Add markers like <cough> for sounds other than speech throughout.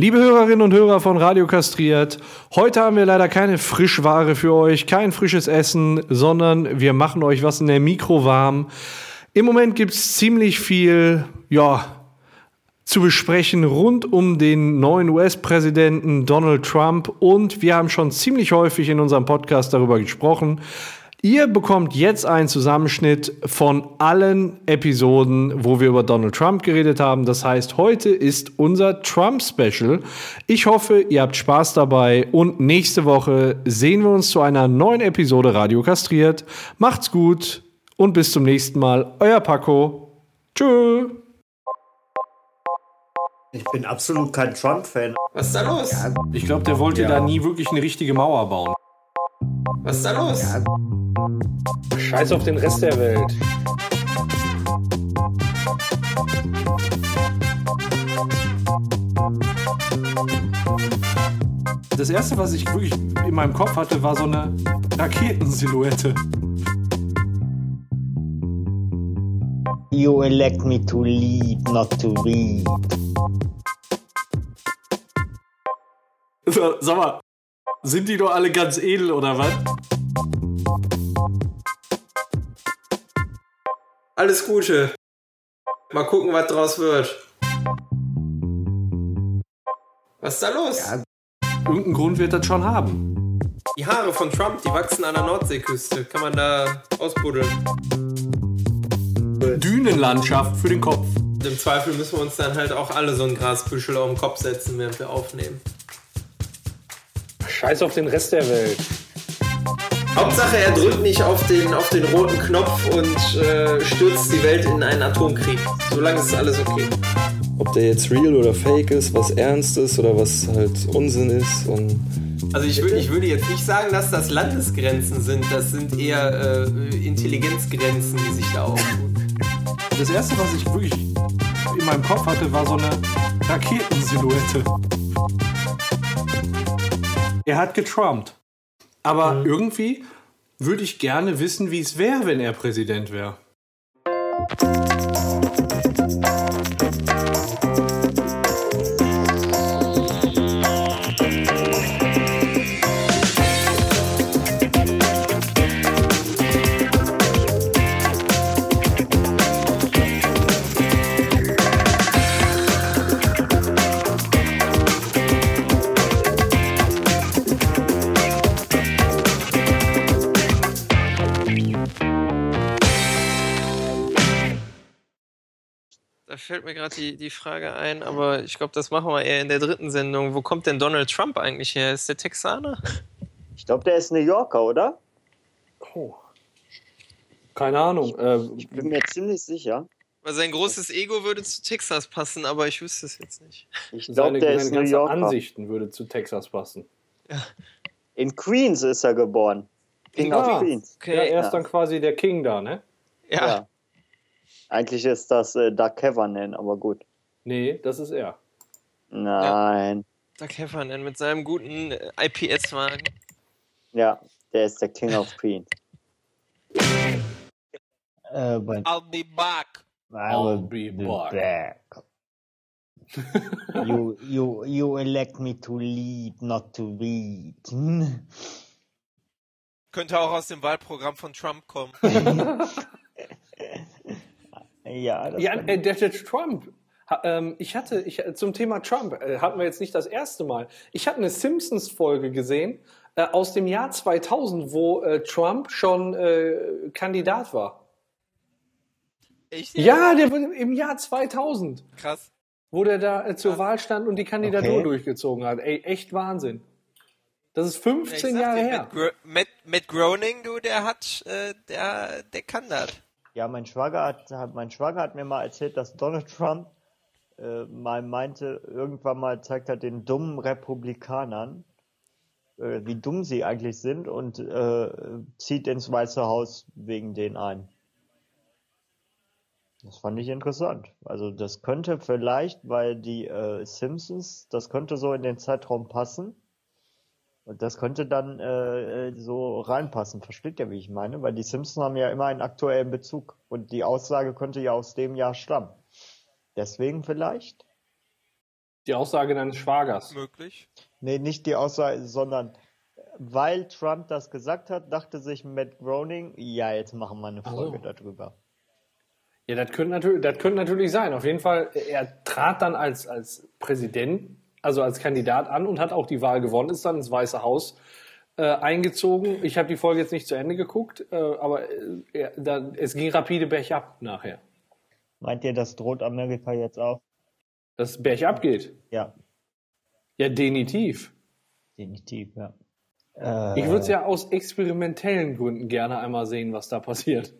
Liebe Hörerinnen und Hörer von Radio Kastriert, heute haben wir leider keine Frischware für euch, kein frisches Essen, sondern wir machen euch was in der Mikro warm. Im Moment gibt es ziemlich viel, ja, zu besprechen rund um den neuen US-Präsidenten Donald Trump und wir haben schon ziemlich häufig in unserem Podcast darüber gesprochen. Ihr bekommt jetzt einen Zusammenschnitt von allen Episoden, wo wir über Donald Trump geredet haben. Das heißt, heute ist unser Trump-Special. Ich hoffe, ihr habt Spaß dabei und nächste Woche sehen wir uns zu einer neuen Episode Radio Kastriert. Macht's gut und bis zum nächsten Mal. Euer Paco. Tschö. Ich bin absolut kein Trump-Fan. Was ist da los? Ja. Ich glaube, der wollte ja. da nie wirklich eine richtige Mauer bauen. Was ist da los? Ja. Scheiß auf den Rest der Welt. Das erste, was ich wirklich in meinem Kopf hatte, war so eine Raketensilhouette. You elect me to lead, not to read. Sag mal, sind die doch alle ganz edel oder was? Alles Gute. Mal gucken, was draus wird. Was ist da los? Ja, irgendeinen Grund wird das schon haben. Die Haare von Trump, die wachsen an der Nordseeküste. Kann man da ausbuddeln. Dünenlandschaft für den Kopf. Im Zweifel müssen wir uns dann halt auch alle so ein Grasbüschel auf den Kopf setzen, während wir aufnehmen. Scheiß auf den Rest der Welt. Hauptsache, er drückt nicht auf den, auf den roten Knopf und äh, stürzt die Welt in einen Atomkrieg. Solange ist alles okay. Ob der jetzt real oder fake ist, was ernst ist oder was halt Unsinn ist. Und also ich, würd, ich würde jetzt nicht sagen, dass das Landesgrenzen sind. Das sind eher äh, Intelligenzgrenzen, die sich da auftun. Das erste, was ich wirklich in meinem Kopf hatte, war so eine Raketensilhouette. Er hat getrumpt. Aber mhm. irgendwie würde ich gerne wissen, wie es wäre, wenn er Präsident wäre. Mir gerade die, die Frage ein, aber ich glaube, das machen wir eher in der dritten Sendung. Wo kommt denn Donald Trump eigentlich her? Ist der Texaner? Ich glaube, der ist New Yorker, oder? Oh. Keine Ahnung. Ich, ich bin mir ziemlich sicher. Weil sein großes Ego würde zu Texas passen, aber ich wüsste es jetzt nicht. Ich glaube, der ist New Yorker. Ansichten würde zu Texas passen. Ja. In Queens ist er geboren. King ja. of Queens. Okay. Ja, er ist dann quasi der King da, ne? ja. ja. Eigentlich ist das äh, Doug Heffernan, aber gut. Nee, das ist er. Nein. Ja. Doug Heffernan mit seinem guten äh, IPS-Wagen. Ja, der ist der King of Queens. uh, I'll be back. I will be back. back. <laughs> you, you, you elect me to lead, not to read. Könnte auch aus dem Wahlprogramm von Trump kommen. <laughs> <laughs> Ja, ja äh, der, der Trump. Ähm, ich hatte, ich, zum Thema Trump, äh, hatten wir jetzt nicht das erste Mal. Ich hatte eine Simpsons-Folge gesehen äh, aus dem Jahr 2000, wo äh, Trump schon äh, Kandidat war. Echt? Ja, der wurde im Jahr 2000. Krass. Wo der da äh, zur Krass. Wahl stand und die Kandidatur okay. durchgezogen hat. Ey, echt Wahnsinn. Das ist 15 Jahre dir, her. Matt, Matt, Matt Groening, du, der hat, äh, der, der kann das. Ja, mein Schwager hat, mein Schwager hat mir mal erzählt, dass Donald Trump äh, mal meinte, irgendwann mal zeigt er den dummen Republikanern, äh, wie dumm sie eigentlich sind und äh, zieht ins Weiße Haus wegen denen ein. Das fand ich interessant. Also das könnte vielleicht, weil die äh, Simpsons, das könnte so in den Zeitraum passen. Und das könnte dann äh, äh, so reinpassen. Versteht ihr, wie ich meine? Weil die Simpsons haben ja immer einen aktuellen Bezug. Und die Aussage könnte ja aus dem Jahr stammen. Deswegen vielleicht? Die Aussage deines Schwagers. Möglich. Nee, nicht die Aussage, sondern weil Trump das gesagt hat, dachte sich Matt Groening, ja, jetzt machen wir eine Folge so. darüber. Ja, das könnte natürlich, das könnte natürlich sein. Auf jeden Fall, er trat dann als, als Präsident, also als Kandidat an und hat auch die Wahl gewonnen, ist dann ins Weiße Haus äh, eingezogen. Ich habe die Folge jetzt nicht zu Ende geguckt, äh, aber äh, da, es ging rapide bergab nachher. Meint ihr, das droht Amerika jetzt auch? Dass es bergab geht. Ja, Ja, definitiv. definitiv, ja. Ich würde es ja aus experimentellen Gründen gerne einmal sehen, was da passiert.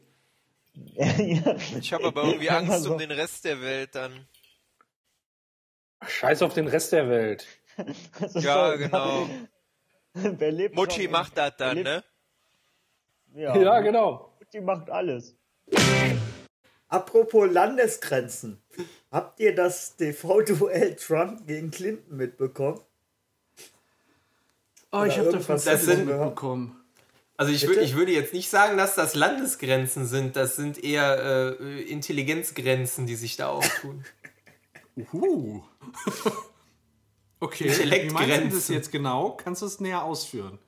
ja. Ich habe aber irgendwie <laughs> Angst also- um den Rest der Welt dann. Scheiß auf den Rest der Welt. <laughs> Ja, doch- genau. <laughs> Wer lebt Mutti schon- macht das dann, ne? Ja, Ja, genau. Mutti macht alles. Apropos Landesgrenzen. Habt ihr das TV-Duell Trump gegen Clinton mitbekommen? Oh, ich Oder habe davon Das sind- bekommen. Also ich, Bitte? ich würde jetzt nicht sagen, dass das Landesgrenzen sind, das sind eher äh, Intelligenzgrenzen, die sich da auftun. <laughs> Uh. <laughs> okay, wie meinst du das jetzt genau? Kannst du es näher ausführen?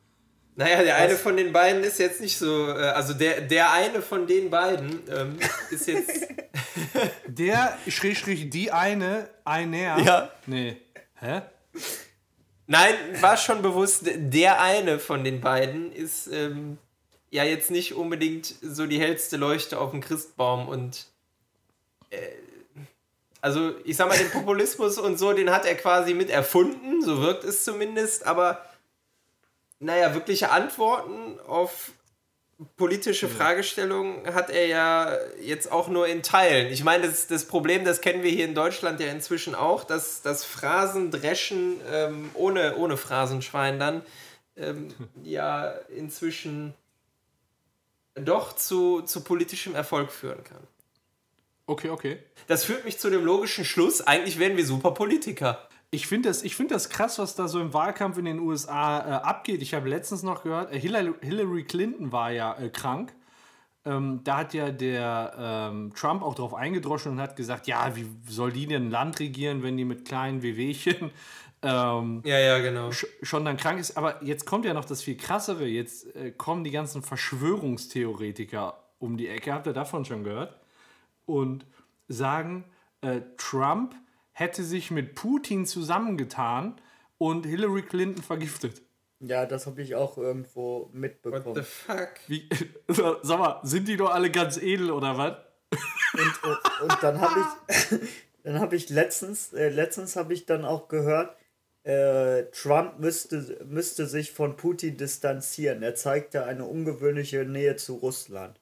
Naja, der eine von den beiden ist jetzt nicht so, äh, also der, der eine von den beiden ähm, ist jetzt, <laughs> Der, Schrägstrich, die eine, einer. Ja. Nee. Hä? nein, war schon bewusst, der eine von den beiden ist ähm, ja jetzt nicht unbedingt so die hellste Leuchte auf dem Christbaum und äh, also ich sag mal, den Populismus und so, den hat er quasi mit erfunden, so wirkt es zumindest, aber naja, wirkliche Antworten auf politische Fragestellungen hat er ja jetzt auch nur in Teilen. Ich meine, das, das Problem, das kennen wir hier in Deutschland ja inzwischen auch, dass das Phrasendreschen ähm, ohne, ohne Phrasenschwein dann ähm, <laughs> ja inzwischen doch zu, zu politischem Erfolg führen kann. Okay, okay. Das führt mich zu dem logischen Schluss, eigentlich wären wir super Politiker. Ich finde das, ich find das krass, was da so im Wahlkampf in den USA äh, abgeht. Ich habe letztens noch gehört, äh, Hillary, Hillary Clinton war ja äh, krank. Ähm, da hat ja der ähm, Trump auch darauf eingedroschen und hat gesagt, ja, wie soll die denn ein Land regieren, wenn die mit kleinen Wehwehchen ähm, Ja, ja, genau. sch- schon dann krank ist. Aber jetzt kommt ja noch das viel krassere. Jetzt äh, kommen die ganzen Verschwörungstheoretiker um die Ecke. Habt ihr davon schon gehört? Und sagen, äh, Trump hätte sich mit Putin zusammengetan und Hillary Clinton vergiftet. Ja, das habe ich auch irgendwo What the mitbekommen. fuck? Wie, <laughs> sag mal, sind die doch alle ganz edel oder was? Und, und, und dann habe ich, <laughs> dann habe ich letztens, äh, letztens habe ich dann auch gehört, äh, Trump müsste, müsste sich von Putin distanzieren. Er zeigte eine ungewöhnliche Nähe zu Russland.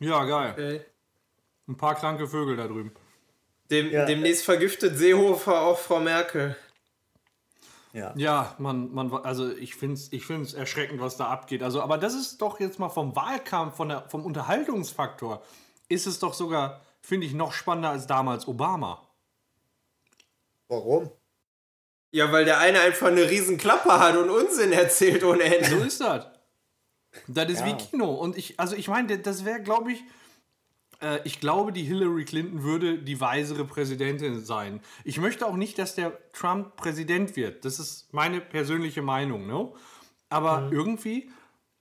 Ja, geil. okay. Ein paar kranke Vögel da drüben. Dem, Ja. Demnächst vergiftet Seehofer auch Frau Merkel. Ja. Ja, man, man, also ich finde es ich find's erschreckend, was da abgeht. Also, aber das ist doch jetzt mal vom Wahlkampf, von der, vom Unterhaltungsfaktor, ist es doch sogar, finde ich, noch spannender als damals Obama. Warum? Ja, weil der eine einfach eine riesen Klappe hat und Unsinn erzählt ohne Ende. So ist das. Das ist Ja. wie Kino. Und ich, also ich meine, das wäre, glaube ich, äh, ich glaube, die Hillary Clinton würde die weisere Präsidentin sein. Ich möchte auch nicht, dass der Trump Präsident wird. Das ist meine persönliche Meinung, ne? Aber irgendwie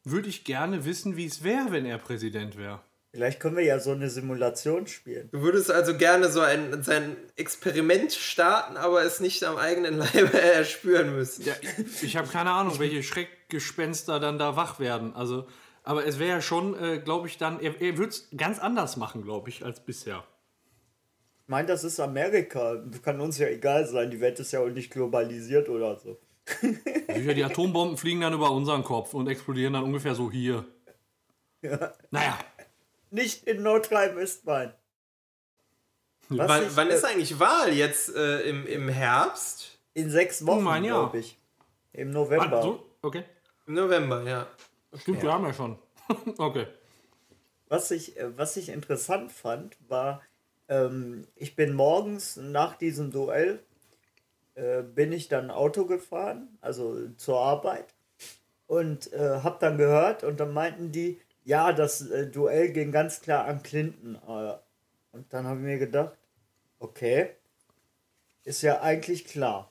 würde ich gerne wissen, wie es wäre, wenn er Präsident wäre. Vielleicht können wir ja so eine Simulation spielen. Du würdest also gerne so ein, sein Experiment starten, aber es nicht am eigenen Leibe <laughs> erspüren müssen. Ja, ich, ich habe keine Ahnung, welche Schreckgespenster dann da wach werden. Also, aber es wäre ja schon, äh, glaube ich, dann, er, er würde es ganz anders machen, glaube ich, als bisher. Ich meine, das ist Amerika. Kann uns ja egal sein. Die Welt ist ja auch nicht globalisiert oder so. <laughs> Sicher, die Atombomben fliegen dann über unseren Kopf und explodieren dann ungefähr so hier. Ja. Naja, Nicht in Nordrhein-Westfalen. Was Wann, wann äh, ist eigentlich Wahl? Jetzt äh, im, im Herbst? In sechs Wochen, Mein Jahr. glaube ich. Im November. ah, so, okay. Im November, ja. Stimmt, wir haben ja schon. <laughs> okay. Was ich, äh, was ich interessant fand, war, ähm, ich bin morgens nach diesem Duell, äh, bin ich dann Auto gefahren, also zur Arbeit, und äh, hab dann gehört, und dann meinten die, ja, das äh, Duell ging ganz klar an Clinton. Äh, und dann habe ich mir gedacht, okay, ist ja eigentlich klar.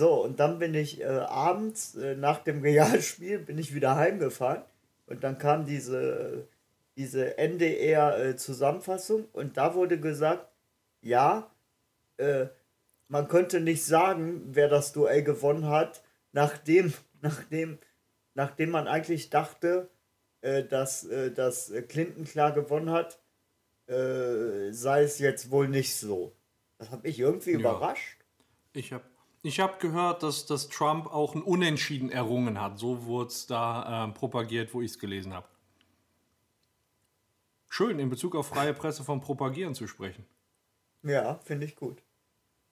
So, und dann bin ich äh, abends äh, nach dem Realspiel bin ich wieder heimgefahren und dann kam diese, diese NDR-Zusammenfassung und da wurde gesagt, ja, äh, man könnte nicht sagen, wer das Duell gewonnen hat, nachdem, <laughs> nachdem, nachdem man eigentlich dachte, äh, dass, äh, dass Clinton klar gewonnen hat, äh, sei es jetzt wohl nicht so. Das hat mich irgendwie überrascht. Ich habe ich hab gehört, dass, dass Trump auch ein Unentschieden errungen hat. So wurde es da ähm, propagiert, wo ich es gelesen habe. Schön, in Bezug auf freie Presse vom Propagieren zu sprechen. Ja, finde ich gut.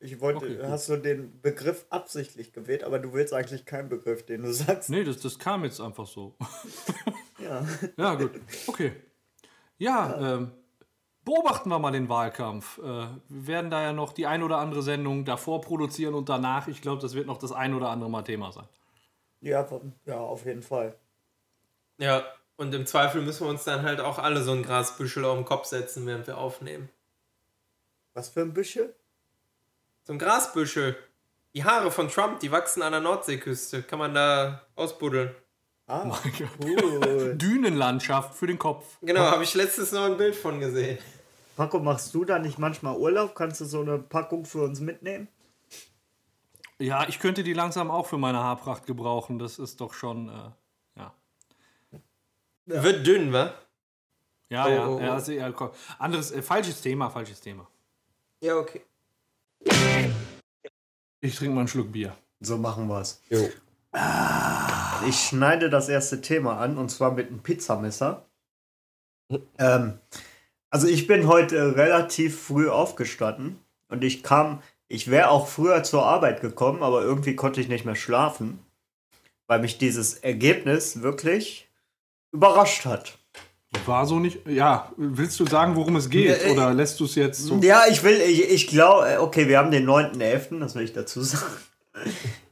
Ich wollte, Okay, hast du den Begriff absichtlich gewählt, aber du willst eigentlich keinen Begriff, den du sagst. Nee, das, das kam jetzt einfach so. <laughs> Ja. Ja, gut. Okay. Ja, Ähm, beobachten wir mal den Wahlkampf. Äh, wir werden da ja noch die ein oder andere Sendung davor produzieren und danach. Ich glaube, das wird noch das ein oder andere Mal Thema sein. Ja, ja, auf jeden Fall. Ja, und im Zweifel müssen wir uns dann halt auch alle so ein Grasbüschel auf den Kopf setzen, während wir aufnehmen. Was für ein Büschel? So ein Grasbüschel. Die Haare von Trump, die wachsen an der Nordseeküste. Kann man da ausbuddeln. Ah, cool. <laughs> Dünenlandschaft für den Kopf. Genau, habe ich letztes noch ein Bild von gesehen. Paco, machst du da nicht manchmal Urlaub? Kannst du so eine Packung für uns mitnehmen? Ja, ich könnte die langsam auch für meine Haarpracht gebrauchen. Das ist doch schon, äh, ja. Wird dünn, wa? Ja, Oh, ja, oh, oh. ja, also, ja. Anderes, äh, falsches Thema, falsches Thema. Ja, okay. Ich trinke mal einen Schluck Bier. So machen wir's. Jo. Ich schneide das erste Thema an und zwar mit einem Pizzamesser. Ähm, also ich bin heute äh, relativ früh aufgestanden und ich kam, ich wäre auch früher zur Arbeit gekommen, aber irgendwie konnte ich nicht mehr schlafen, weil mich dieses Ergebnis wirklich überrascht hat. War so nicht. Ja, willst du sagen, worum es geht? Ja, äh, oder lässt du es jetzt so? Ja, ich will, ich, ich glaube, okay, wir haben den 9.11., das will ich dazu <laughs> sagen.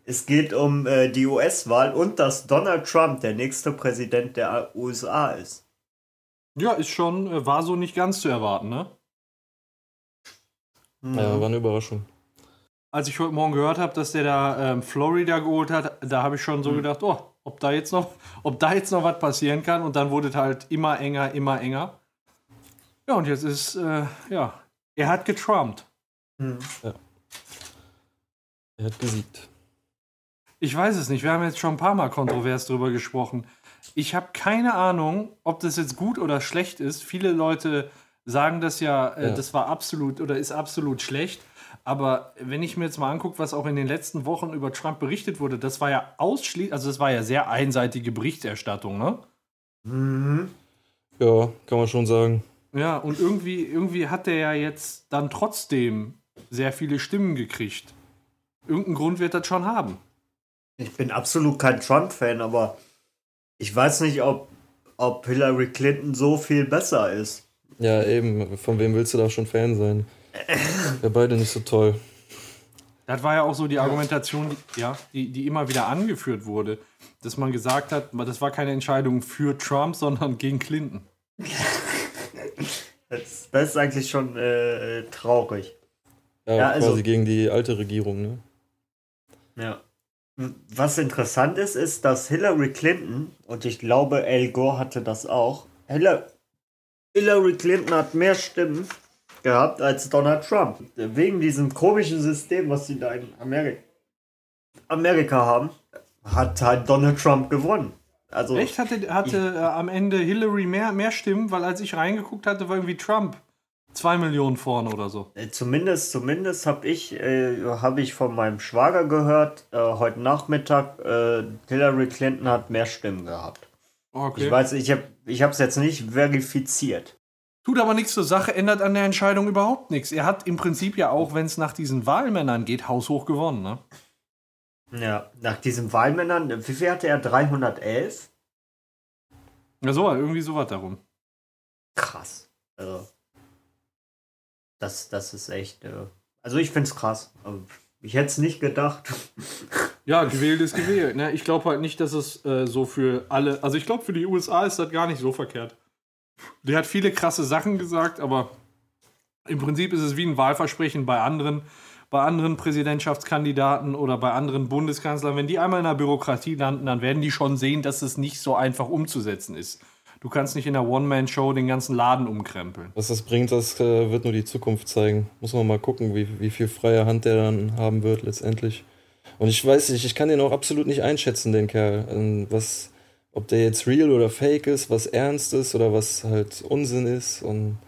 Es geht um äh, die US-Wahl und dass Donald Trump der nächste Präsident der USA ist. Ja, ist schon, äh, war so nicht ganz zu erwarten, ne? Ja, war eine Überraschung. Als ich heute Morgen gehört habe, dass der da ähm, Florida geholt hat, da habe ich schon so gedacht, oh, ob da jetzt noch, <laughs> ob da jetzt noch was passieren kann. Und dann wurde es halt immer enger, immer enger. Ja, und jetzt ist, äh, ja, er hat getrumpt. Hm. Er hat gesiegt. Ich weiß es nicht. Wir haben jetzt schon ein paar Mal kontrovers drüber gesprochen. Ich habe keine Ahnung, ob das jetzt gut oder schlecht ist. Viele Leute sagen das ja, äh, Ja. das war absolut oder ist absolut schlecht. Aber wenn ich mir jetzt mal angucke, was auch in den letzten Wochen über Trump berichtet wurde, das war ja ausschließlich, also das war ja sehr einseitige Berichterstattung, ne? Mhm. Ja, kann man schon sagen. Ja, und irgendwie, irgendwie hat der ja jetzt dann trotzdem sehr viele Stimmen gekriegt. Irgendeinen Grund wird das schon haben. Ich bin absolut kein Trump-Fan, aber ich weiß nicht, ob, ob Hillary Clinton so viel besser ist. Ja, eben. Von wem willst du da schon Fan sein? Ja, beide nicht so toll. Das war ja auch so die Argumentation, die, ja, die, die immer wieder angeführt wurde, dass man gesagt hat, das war keine Entscheidung für Trump, sondern gegen Clinton. <laughs> Das, das ist eigentlich schon äh, traurig. Ja, Ja, also- quasi gegen die alte Regierung, ne? Ja. Was interessant ist, ist, dass Hillary Clinton, und ich glaube, Al Gore hatte das auch, Hilla- Hillary Clinton hat mehr Stimmen gehabt als Donald Trump. Wegen diesem komischen System, was sie da in Amerika, Amerika haben, hat halt Donald Trump gewonnen. Also, Echt? Hatte, hatte äh, am Ende Hillary mehr, mehr Stimmen, weil als ich reingeguckt hatte, war irgendwie Trump zwei Millionen vorne oder so. Äh, Zumindest, zumindest habe ich, äh, hab ich von meinem Schwager gehört, äh, heute Nachmittag, äh, Hillary Clinton hat mehr Stimmen gehabt. Okay. Ich weiß, ich habe ich es jetzt nicht verifiziert. Tut aber nichts zur Sache, ändert an der Entscheidung überhaupt nichts. Er hat im Prinzip ja auch, wenn es nach diesen Wahlmännern geht, haushoch gewonnen, ne? Ja, nach diesen Wahlmännern, wie viel hatte er? 311? Ja, so, irgendwie sowas darum. Krass. Also, das, das ist echt, äh, also ich finde es krass. Ich hätte es nicht gedacht. <laughs> Ja, gewählt ist gewählt. Ne? Ich glaube halt nicht, dass es äh, so für alle. Also ich glaube, für die USA ist das gar nicht so verkehrt. Der hat viele krasse Sachen gesagt, aber im Prinzip ist es wie ein Wahlversprechen bei anderen, bei anderen Präsidentschaftskandidaten oder bei anderen Bundeskanzlern, wenn die einmal in der Bürokratie landen, dann werden die schon sehen, dass es nicht so einfach umzusetzen ist. Du kannst nicht in der One-Man-Show den ganzen Laden umkrempeln. Was das bringt, das äh, wird nur die Zukunft zeigen. Muss man mal gucken, wie, wie viel freie Hand der dann haben wird letztendlich. Und ich weiß nicht, ich kann den auch absolut nicht einschätzen, den Kerl. Ähm, Was, ob der jetzt real oder fake ist, was ernst ist oder was halt Unsinn ist. Und,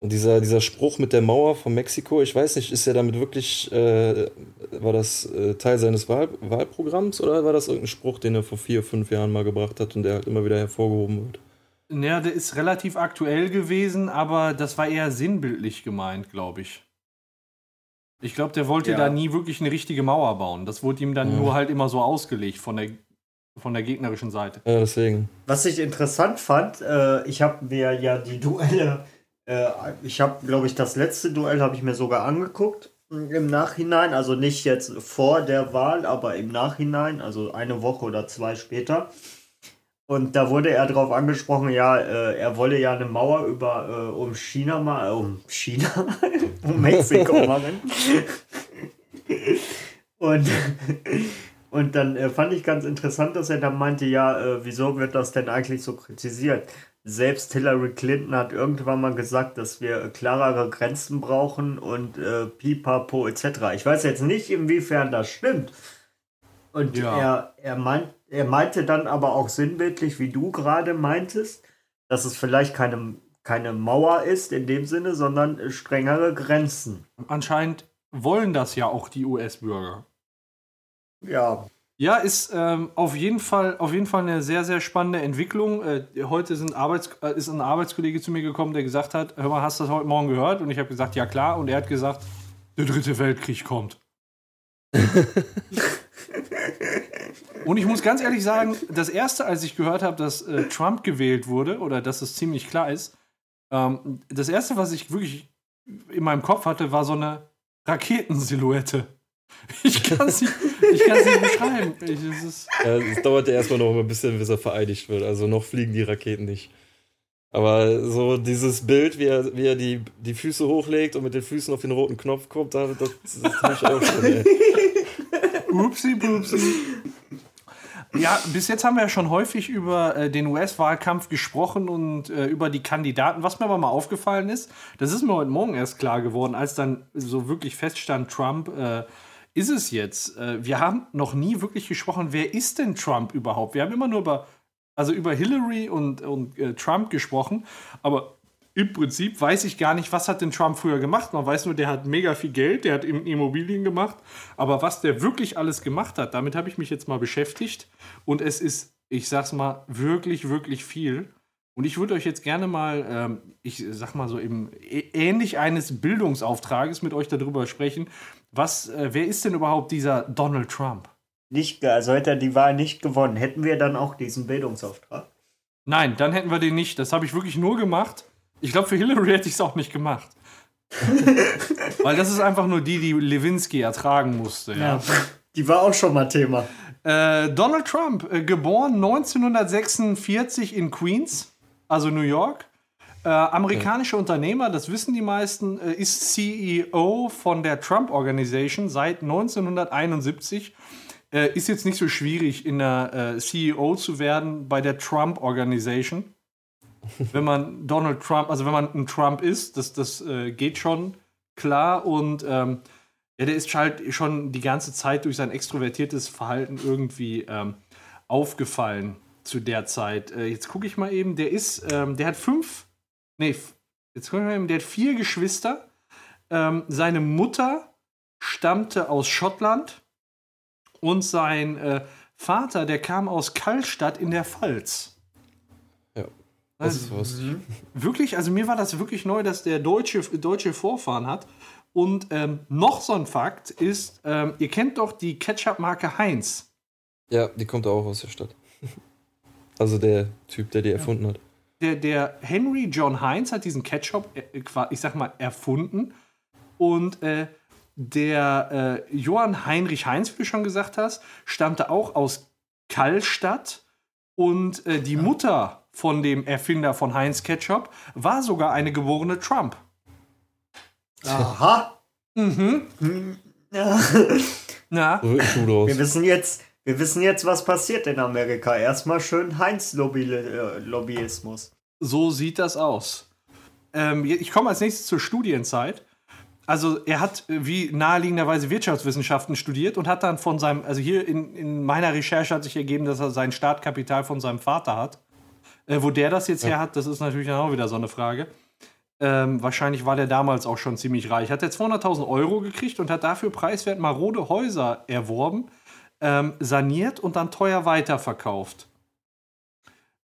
und dieser, dieser Spruch mit der Mauer von Mexiko, ich weiß nicht, ist er damit wirklich, äh, war das äh, Teil seines Wahl, Wahlprogramms oder war das irgendein Spruch, den er vor vier, fünf Jahren mal gebracht hat und der halt immer wieder hervorgehoben wird? Ja, der ist relativ aktuell gewesen, aber das war eher sinnbildlich gemeint, glaube ich. Ich glaube, der wollte Ja. da nie wirklich eine richtige Mauer bauen. Das wurde ihm dann Mhm. nur halt immer so ausgelegt von der, von der gegnerischen Seite. Ja, deswegen. Was ich interessant fand, äh, ich habe mir ja die Duelle, äh, ich habe, glaube ich, das letzte Duell habe ich mir sogar angeguckt im Nachhinein, also nicht jetzt vor der Wahl, aber im Nachhinein, also eine Woche oder zwei später. Und da wurde er darauf angesprochen, ja, äh, er wolle ja eine Mauer über äh, um China mal, äh, um China, <laughs> um Mexiko <laughs> machen. Und und dann äh, fand ich ganz interessant, dass er dann meinte, ja, äh, wieso wird das denn eigentlich so kritisiert? Selbst Hillary Clinton hat irgendwann mal gesagt, dass wir äh, klarere Grenzen brauchen und äh, pipapo etc. Ich weiß jetzt nicht, inwiefern das stimmt. Und Ja. er, er, meint, er meinte dann aber auch sinnbildlich, wie du gerade meintest, dass es vielleicht keine, keine Mauer ist in dem Sinne, sondern strengere Grenzen. Anscheinend wollen das ja auch die US-Bürger. Ja, Ja, ist ähm, auf, jeden Fall, auf jeden Fall eine sehr, sehr spannende Entwicklung. Äh, heute sind Arbeits äh, ist ein Arbeitskollege zu mir gekommen, der gesagt hat, hör mal, hast du das heute Morgen gehört? Und ich habe gesagt, ja klar. Und er hat gesagt, der dritte Weltkrieg kommt. <laughs> Und ich muss ganz ehrlich sagen, das erste, als ich gehört habe, dass äh, Trump gewählt wurde, oder dass es ziemlich klar ist, ähm, das erste, was ich wirklich in meinem Kopf hatte, war so eine Raketensilhouette. Ich kann es nicht, nicht beschreiben. Ich, es ist, Ja, es dauert ja erstmal noch ein bisschen, bis er vereidigt wird. Also noch fliegen die Raketen nicht. Aber so dieses Bild, wie er, wie er die, die Füße hochlegt und mit den Füßen auf den roten Knopf kommt, da- das, das habe auch schon. Ey. <laughs> Upsi, pupsi. Ja, bis jetzt haben wir ja schon häufig über äh, den US-Wahlkampf gesprochen und äh, über die Kandidaten. Was mir aber mal aufgefallen ist, das ist mir heute Morgen erst klar geworden, als dann so wirklich feststand, Trump äh, ist es jetzt. Äh, wir haben noch nie wirklich gesprochen, wer ist denn Trump überhaupt? Wir haben immer nur über, also über Hillary und, und äh, Trump gesprochen, aber im Prinzip weiß ich gar nicht, was hat denn Trump früher gemacht. Man weiß nur, der hat mega viel Geld, der hat Im- Immobilien gemacht. Aber was der wirklich alles gemacht hat, damit habe ich mich jetzt mal beschäftigt. Und es ist, ich sag's mal, wirklich, wirklich viel. Und ich würde euch jetzt gerne mal, ähm, ich sag mal so, ä- ähnlich eines Bildungsauftrages mit euch darüber sprechen. Was, äh, wer ist denn überhaupt dieser Donald Trump? Nicht, also hätte er die Wahl nicht gewonnen, hätten wir dann auch diesen Bildungsauftrag. Nein, dann hätten wir den nicht. Das habe ich wirklich nur gemacht. Ich glaube, für Hillary <laughs> hätte ich es auch nicht gemacht. <laughs> Weil das ist einfach nur die, die Lewinsky ertragen musste. Ja. Die war auch schon mal Thema. Äh, Donald Trump, äh, geboren 1946 in Queens, also New York. Äh, amerikanischer Unternehmer, das wissen die meisten, äh, ist CEO von der Trump Organization seit 1971. Äh, ist jetzt nicht so schwierig, in der äh, CEO zu werden bei der Trump Organization. <laughs> wenn man Donald Trump, also wenn man ein Trump ist, das, das äh, geht schon klar und ähm, ja, der ist halt schon die ganze Zeit durch sein extrovertiertes Verhalten irgendwie ähm, aufgefallen zu der Zeit. Äh, jetzt gucke ich mal eben, der ist, ähm, der hat fünf, nee, jetzt gucken wir mal eben, der hat vier Geschwister. Ähm, seine Mutter stammte aus Schottland und sein äh, Vater, der kam aus Kallstadt in der Pfalz. Ja, das ist was. Wirklich, also mir war das wirklich neu, dass der deutsche, deutsche Vorfahren hat. Und ähm, noch so ein Fakt ist, ähm, ihr kennt doch die Ketchup-Marke Heinz. Ja, die kommt auch aus der Stadt. <laughs> Also der Typ, der die erfunden hat. Der, der Henry John Heinz hat diesen Ketchup, äh, ich sag mal, erfunden. Und äh, der äh, Johann Heinrich Heinz, wie du schon gesagt hast, stammte auch aus Kallstadt. Und äh, die Mutter von dem Erfinder von Heinz Ketchup war sogar eine geborene Trump. Aha. Ja. <laughs> Na, So. Wir wissen jetzt, wir wissen jetzt, was passiert in Amerika. Erstmal schön Heinz-Lobbyismus. so sieht das aus. Ähm, ich komme als nächstes zur Studienzeit. Also er hat äh, wie naheliegenderweise Wirtschaftswissenschaften studiert und hat dann von seinem, also hier in, in meiner Recherche hat sich ergeben, dass er sein Startkapital von seinem Vater hat. Äh, wo der das jetzt her hat, das ist natürlich dann auch wieder so eine Frage. Ähm, wahrscheinlich war der damals auch schon ziemlich reich. Hat er 200.000 Euro gekriegt und hat dafür preiswert marode Häuser erworben, ähm, saniert und dann teuer weiterverkauft.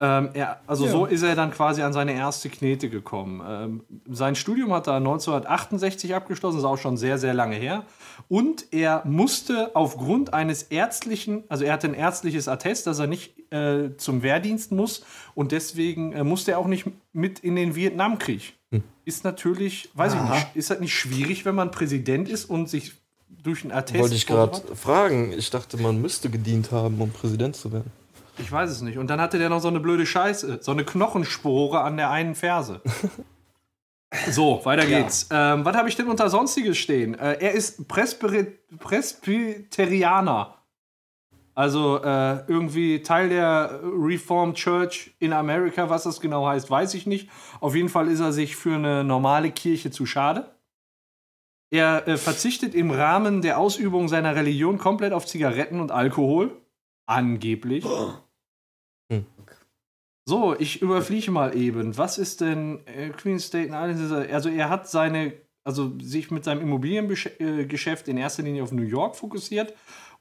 Ähm, er, also so ist er dann quasi an seine erste Knete gekommen. Ähm, sein Studium hat er 1968 abgeschlossen, ist auch schon sehr, sehr lange her. Und er musste aufgrund eines ärztlichen, also er hatte ein ärztliches Attest, dass er nicht äh, zum Wehrdienst muss und deswegen äh, musste er auch nicht mit in den Vietnamkrieg. Ist natürlich, weiß ich nicht, ist das nicht schwierig, wenn man Präsident ist und sich durch einen Attest Wollte ich gerade fragen. Ich dachte, man müsste gedient haben, um Präsident zu werden. Ich weiß es nicht. Und dann hatte der noch so eine blöde Scheiße, so eine Knochenspore an der einen Ferse. <laughs> So, weiter geht's. Ähm, was habe ich denn unter Sonstiges stehen? Äh, er ist Presbyri- Presbyterianer. Also äh, irgendwie Teil der Reformed Church in Amerika. Was das genau heißt, weiß ich nicht. Auf jeden Fall ist er sich für eine normale Kirche zu schade. Er äh, verzichtet im Rahmen der Ausübung seiner Religion komplett auf Zigaretten und Alkohol. Angeblich. <gasps> So, ich überfliege mal eben. Was ist denn äh, Queen State Island? Also er hat seine, also sich mit seinem Immobiliengeschäft in erster Linie auf New York fokussiert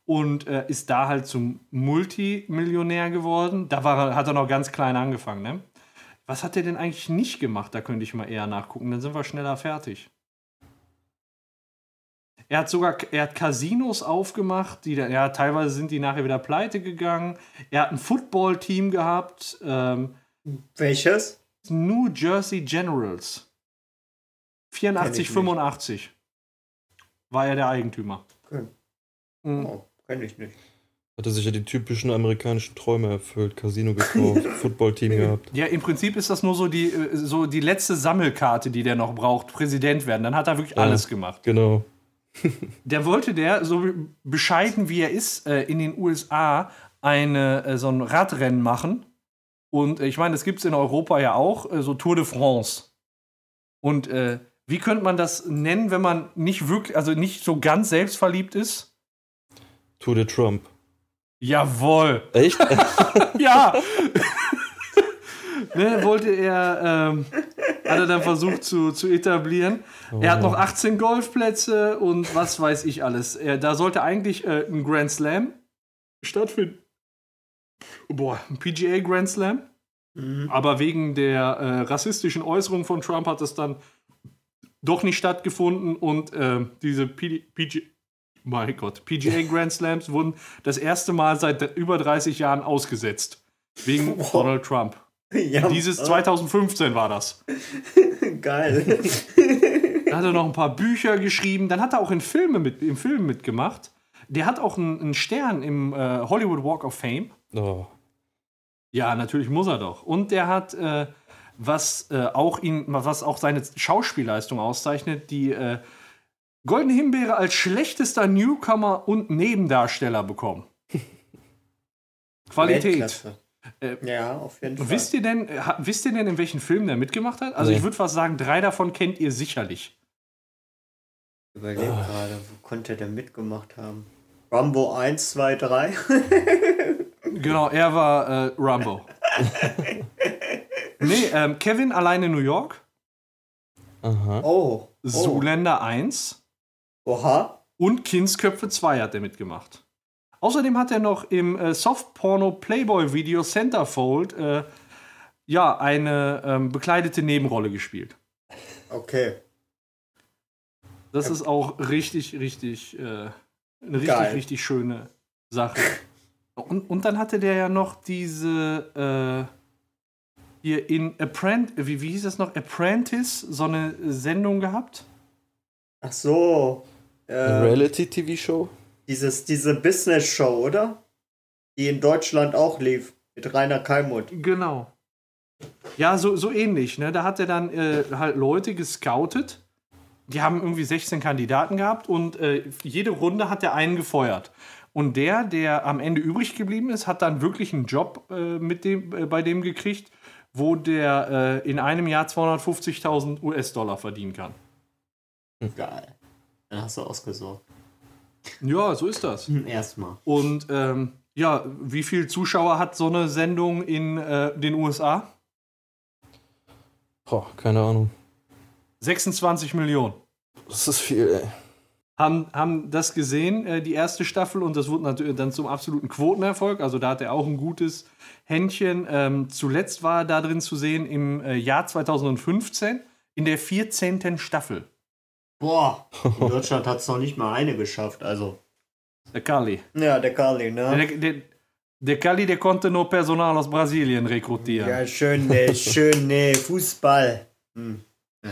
und äh, ist da halt zum Multimillionär geworden. Da war, hat er noch ganz klein angefangen, ne? Was hat er denn eigentlich nicht gemacht? Da könnte ich mal eher nachgucken, dann sind wir schneller fertig. Er hat sogar er hat Casinos aufgemacht, die dann, ja, teilweise sind die nachher wieder pleite gegangen. Er hat ein Football-Team gehabt, ähm, Welches? New Jersey Generals. 84, nicht. 85 war er der Eigentümer. Okay. Mhm. Oh, kenn ich nicht. Hatte sich ja die typischen amerikanischen Träume erfüllt. Casino gekauft, <laughs> Footballteam gehabt. Ja, im Prinzip ist das nur so die, äh, so die letzte Sammelkarte, die der noch braucht, Präsident werden. Dann hat er wirklich Ja. alles gemacht. Genau. Der wollte der, so bescheiden wie er ist, äh, in den USA eine, äh, so ein Radrennen machen. Und äh, ich meine, das gibt es in Europa ja auch, so Tour de France. Und äh, wie könnte man das nennen, wenn man nicht wirklich, also nicht so ganz selbstverliebt ist? Tour de Trump. Jawohl. Echt? <laughs> Ja. <laughs> ne, wollte er, ähm, hat er dann versucht zu, zu etablieren. Er hat noch 18 Golfplätze und was weiß ich alles. Er, da sollte eigentlich äh, ein Grand Slam stattfinden. Boah, ein PGA Grand Slam. Aber wegen der äh, rassistischen Äußerung von Trump hat es dann doch nicht stattgefunden und äh, diese PG, mein Gott, PGA <laughs> Grand Slams wurden das erste Mal seit über 30 Jahren ausgesetzt. Wegen. Donald Trump. Ja, Dieses äh, 2015 war das. <laughs> Geil. Da hat er noch ein paar Bücher geschrieben. Dann hat er auch in Filme mit, im Film mitgemacht. Der hat auch einen, einen Stern im äh, Hollywood Walk of Fame. Oh. Ja, natürlich muss er doch. Und der hat, äh, was, äh, auch ihn, was auch seine Schauspielleistung auszeichnet, die äh, Goldene Himbeere als schlechtester Newcomer und Nebendarsteller bekommen. <laughs> Qualität. Weltklasse. Äh, Ja, auf jeden Fall. Wisst ihr denn, äh, wisst ihr denn, in welchen Filmen der mitgemacht hat? Also Nee. ich würde fast sagen, drei davon kennt ihr sicherlich. Ich überlege gerade, wo konnte der mitgemacht haben? Rambo 1, 2, 3. Genau, er war äh, Rambo. <laughs> nee, ähm, Kevin alleine New York, Aha. Oh. oh. Zuländer 1 Oha. und Kindsköpfe 2 hat er mitgemacht. Außerdem hat er noch im äh, Soft-Porno-Playboy-Video Centerfold äh, ja, eine ähm, bekleidete Nebenrolle gespielt. Okay. Das ist auch richtig, richtig, äh, eine richtig, Geil. richtig schöne Sache. Und, und dann hatte der ja noch diese äh, hier in Apprentice, wie, wie hieß das noch? Apprentice, so eine Sendung gehabt. Ach so. Äh, Reality-TV-Show? Dieses, diese Business-Show, oder? Die in Deutschland auch lief. Mit Rainer Kalmuth. Genau. Ja, so, so ähnlich. Ne? Da hat er dann äh, halt Leute gescoutet, die haben irgendwie 16 Kandidaten gehabt und äh, jede Runde hat der einen gefeuert. Und der, der am Ende übrig geblieben ist, hat dann wirklich einen Job äh, mit dem, äh, bei dem gekriegt, wo der äh, in einem Jahr 250.000 US-Dollar verdienen kann. Geil. Dann hast du ausgesorgt. Ja, so ist das. Erstmal. Und ähm, ja, wie viel Zuschauer hat so eine Sendung in äh, den USA? Boah, keine Ahnung. 26 Millionen. Das ist viel, ey. Haben, haben das gesehen, äh, die erste Staffel, und das wurde natürlich dann zum absoluten Quotenerfolg. Also da hat er auch ein gutes Händchen. Ähm, zuletzt war er da drin zu sehen im äh, Jahr 2015 in der 14. Staffel. Boah, in <laughs> Deutschland hat es noch nicht mal eine geschafft. Also. Der Kali. Ja, der Carly, ne? Der, der, der Kali, der konnte nur Personal aus Brasilien rekrutieren. Ja, schön, ne, schön, ne, Fußball. Hm. <laughs>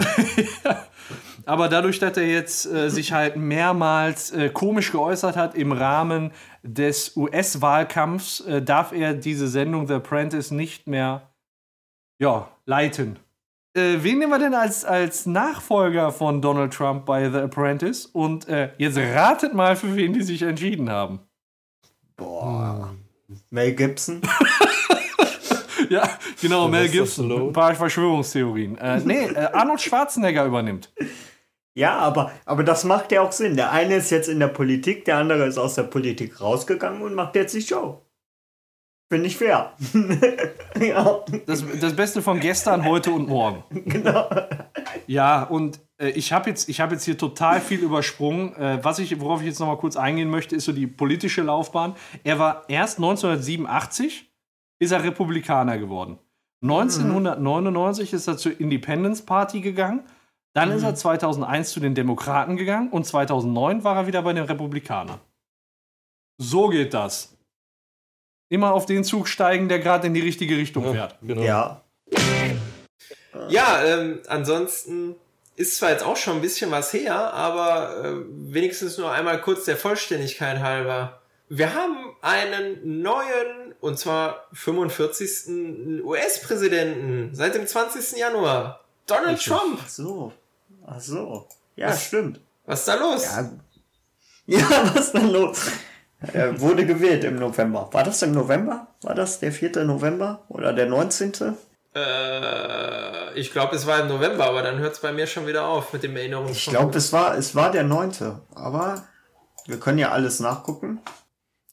Aber dadurch, dass er jetzt äh, sich halt mehrmals äh, komisch geäußert hat im Rahmen des US-Wahlkampfs, äh, darf er diese Sendung The Apprentice nicht mehr ja, leiten. Äh, wen nehmen wir denn als, als Nachfolger von Donald Trump bei The Apprentice? Und äh, jetzt ratet mal, für wen die sich entschieden haben. Boah. Mel Gibson? <laughs> Ja, genau, Mel Gibson. Ein paar Verschwörungstheorien. Äh, nee, äh, Arnold Schwarzenegger übernimmt. Ja, aber, aber das macht ja auch Sinn. Der eine ist jetzt in der Politik, der andere ist aus der Politik rausgegangen und macht jetzt die Show. Finde ich fair. <laughs> ja, Das, das Beste von gestern, heute und morgen. genau. Ja, und äh, ich habe jetzt, ich hab jetzt hier total viel übersprungen. Äh, was ich, worauf ich jetzt noch mal kurz eingehen möchte, ist so die politische Laufbahn. Er war erst 1987 ist er Republikaner geworden. 1999 ist er zur Independence Party gegangen. Dann ist er 2001 zu den Demokraten gegangen und 2009 war er wieder bei den Republikanern. So geht das. Immer auf den Zug steigen, der gerade in die richtige Richtung fährt. genau. Ja. Ja, ähm, ansonsten ist zwar jetzt auch schon ein bisschen was her, aber äh, wenigstens nur einmal kurz der Vollständigkeit halber. Wir haben einen neuen, und zwar 45. US-Präsidenten seit dem 20. Januar. Donald Trump. Ach so. Ach so. Ja, Was? stimmt. Was ist da los? Ja, <laughs> ja was denn los? Er wurde gewählt im November. War das im November? War das der 4. November oder der 19.? Äh, ich glaube, es war im November, aber dann hört es bei mir schon wieder auf mit dem Erinnerungs. Ich glaube, es war, es war der 9. Aber wir können ja alles nachgucken.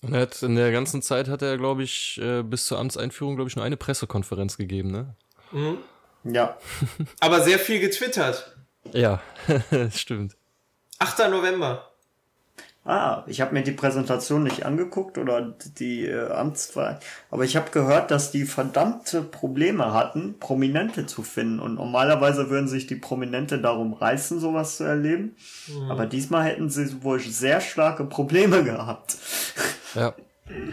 Und er hat in der ganzen Zeit hat er, glaube ich, äh, bis zur Amtseinführung, glaube ich, nur eine Pressekonferenz gegeben, ne? Mhm. Ja. Aber sehr viel getwittert. Ja, <laughs> stimmt. 8. November. Ah, ich habe mir die Präsentation nicht angeguckt oder die äh, Amtswahl. Aber ich habe gehört, dass die verdammte Probleme hatten, Prominente zu finden. Und normalerweise würden sich die Prominente darum reißen, sowas zu erleben. Aber diesmal hätten sie wohl sehr starke Probleme gehabt. Ja,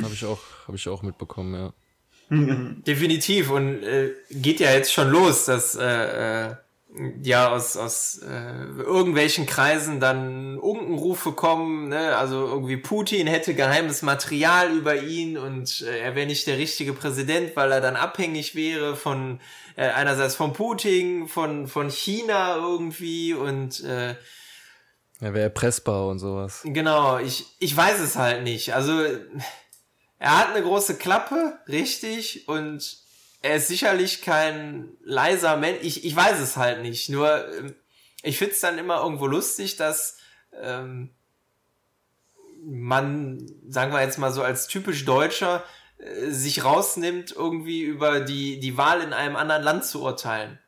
habe ich auch, habe ich auch mitbekommen, ja. <laughs> Definitiv und äh, geht ja jetzt schon los, dass äh, äh, ja aus aus äh, irgendwelchen Kreisen dann Unkenrufe kommen, ne? Also irgendwie Putin hätte geheimes Material über ihn und äh, er wäre nicht der richtige Präsident, weil er dann abhängig wäre von äh, einerseits von Putin, von von China irgendwie und äh, Er wäre erpressbar und sowas. Genau, ich, ich weiß es halt nicht. Also, er hat eine große Klappe, richtig, und er ist sicherlich kein leiser Mensch. Ich, ich weiß es halt nicht. Nur, ähm, ich find's dann immer irgendwo lustig, dass ähm, man, sagen wir jetzt mal so als typisch Deutscher, äh, sich rausnimmt, irgendwie über die, die Wahl in einem anderen Land zu urteilen.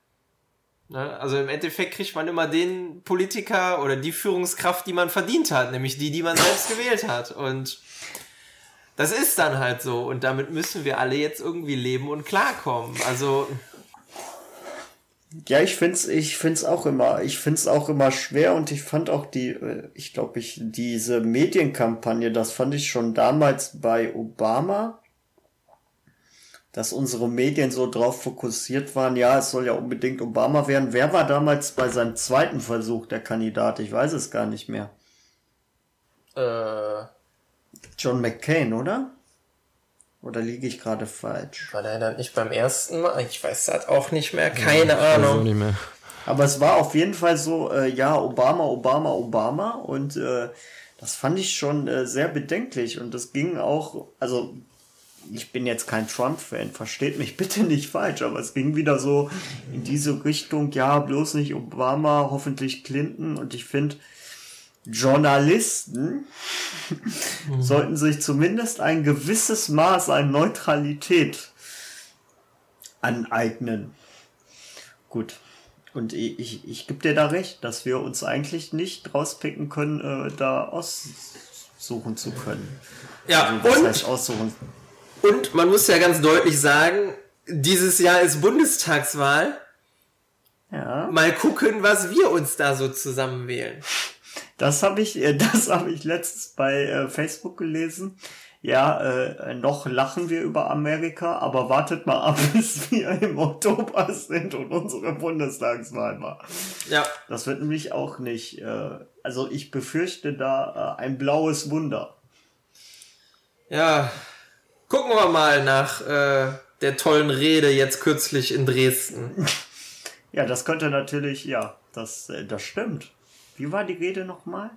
Ne? Also im Endeffekt kriegt man immer den Politiker oder die Führungskraft, die man verdient hat, nämlich die, die man selbst gewählt hat. Und das ist dann halt so. Und damit müssen wir alle jetzt irgendwie leben und klarkommen. Also, Ja, ich find's, ich find's auch immer, ich find's auch immer schwer und ich fand auch die, äh, ich glaube, ich, diese Medienkampagne, das fand ich schon damals bei Obama, dass unsere Medien so drauf fokussiert waren, ja, es soll ja unbedingt Obama werden. Wer war damals bei seinem zweiten Versuch der Kandidat? Ich weiß es gar nicht mehr. äh, John McCain, oder? Oder liege ich gerade falsch? war der dann nicht beim ersten Mal? Ich weiß das auch nicht mehr. Keine auch Ahnung. nicht mehr. Aber es war auf jeden Fall so, äh, ja, Obama, Obama, Obama und äh, das fand ich schon äh, sehr bedenklich und das ging auch, also ich bin jetzt kein Trump-Fan, versteht mich <laughs> bitte nicht falsch, aber es ging wieder so in diese Richtung, ja, bloß nicht Obama, hoffentlich Clinton und ich finde, Journalisten sollten sich zumindest ein gewisses Maß an Neutralität aneignen. Gut. Und ich, ich, ich gebe dir da recht, dass wir uns eigentlich nicht rauspicken können, äh, da aussuchen zu können. Ja, Also, und, heißt aussuchen? und man muss ja ganz deutlich sagen, dieses Jahr ist Bundestagswahl. Ja. Mal gucken, was wir uns da so zusammenwählen. Das habe ich, äh, <laughs> das habe ich letztens bei äh, Facebook gelesen. Ja, äh, noch lachen wir über Amerika, aber wartet mal ab, <laughs> bis wir im Oktober sind und unsere Bundestagswahl war. Ja, Das wird nämlich auch nicht. Äh, also ich befürchte da äh, ein blaues Wunder. ja. Gucken wir mal nach äh, der tollen Rede jetzt kürzlich in Dresden. <laughs> Ja, das könnte natürlich, ja, das, äh, das stimmt. Wie war die Rede nochmal?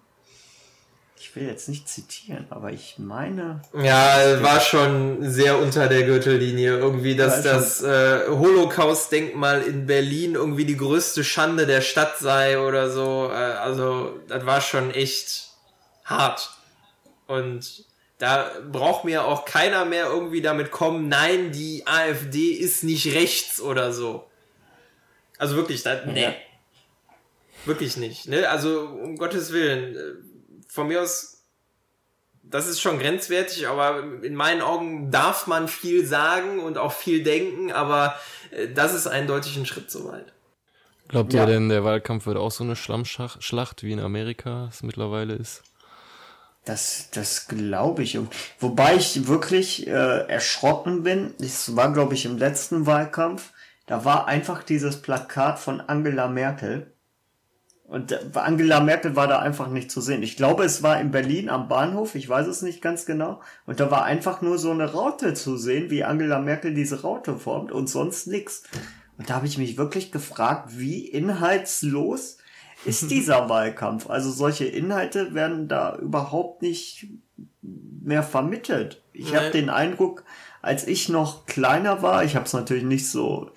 Ich will jetzt nicht zitieren, aber ich meine. Ja, war schon sehr unter der Gürtellinie. Irgendwie, dass das äh, Holocaust-Denkmal in Berlin irgendwie die größte Schande der Stadt sei oder so. Äh, also, das war schon echt hart. Und da braucht mir auch keiner mehr irgendwie damit kommen, nein, die AfD ist nicht rechts oder so. Also wirklich, da, nee. Ja. Wirklich nicht. Ne? Also, um Gottes Willen. äh, Von mir aus das ist schon grenzwertig, aber in meinen Augen darf man viel sagen und auch viel denken, aber äh, das ist eindeutig ein Schritt zu weit. Glaubt Ja. ihr denn, der Wahlkampf wird auch so eine Schlammschlacht wie in Amerika es mittlerweile ist? Das, das glaube ich. Wobei ich wirklich äh, erschrocken bin. Das war, glaube ich, im letzten Wahlkampf. Da war einfach dieses Plakat von Angela Merkel. Und äh, Angela Merkel war da einfach nicht zu sehen. Ich glaube, es war in Berlin am Bahnhof. Ich weiß es nicht ganz genau. Und da war einfach nur so eine Raute zu sehen, wie Angela Merkel diese Raute formt und sonst nichts. Und da habe ich mich wirklich gefragt, wie inhaltslos ist <laughs> dieser Wahlkampf? Also solche Inhalte werden da überhaupt nicht mehr vermittelt. Ich habe den Eindruck, als ich noch kleiner war, ich habe es natürlich nicht so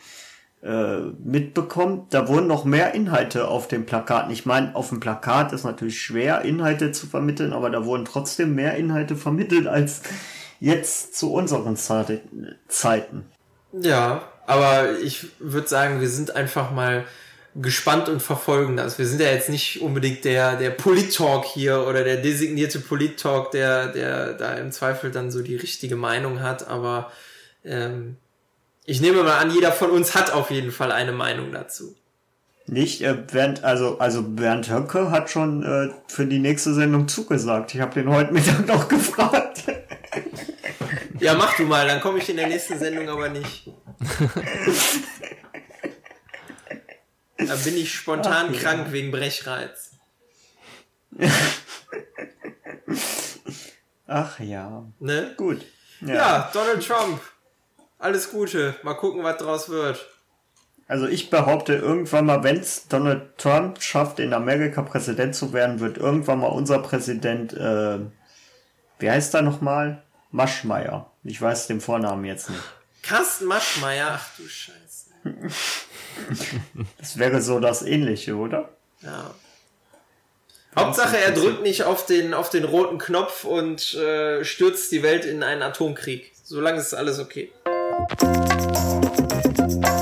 äh, mitbekommen, da wurden noch mehr Inhalte auf den Plakaten. Ich meine, auf dem Plakat ist natürlich schwer, Inhalte zu vermitteln, aber da wurden trotzdem mehr Inhalte vermittelt als jetzt zu unseren Zeit- Zeiten. Ja, aber ich würde sagen, wir sind einfach mal gespannt und verfolgen das. Wir sind ja jetzt nicht unbedingt der, der Polit-Talk hier oder der designierte Polit-Talk, der, der da im Zweifel dann so die richtige Meinung hat, aber ähm, ich nehme mal an, jeder von uns hat auf jeden Fall eine Meinung dazu. Nicht, äh, Bernd, also, also Bernd Höcke hat schon äh, für die nächste Sendung zugesagt. Ich habe den heute <laughs> Mittag noch gefragt. <laughs> Ja, mach du mal, dann komme ich in der nächsten Sendung aber nicht. Da bin ich spontan Ach ja. krank wegen Brechreiz. <laughs> Ach ja, Ne? gut. Ja. Donald Trump. Alles Gute. Mal gucken, was draus wird. Also ich behaupte, irgendwann mal, wenn es Donald Trump schafft, in Amerika Präsident zu werden, wird irgendwann mal unser Präsident, äh, wie heißt er nochmal? Maschmeyer. Ich weiß den Vornamen jetzt nicht. Carsten Maschmeyer. Ach du Scheiße. <laughs> Das wäre so das Ähnliche, oder? Ja. Hauptsache, er drückt nicht auf den, auf den roten Knopf und äh, stürzt die Welt in einen Atomkrieg. Solange ist alles okay. スポーツ!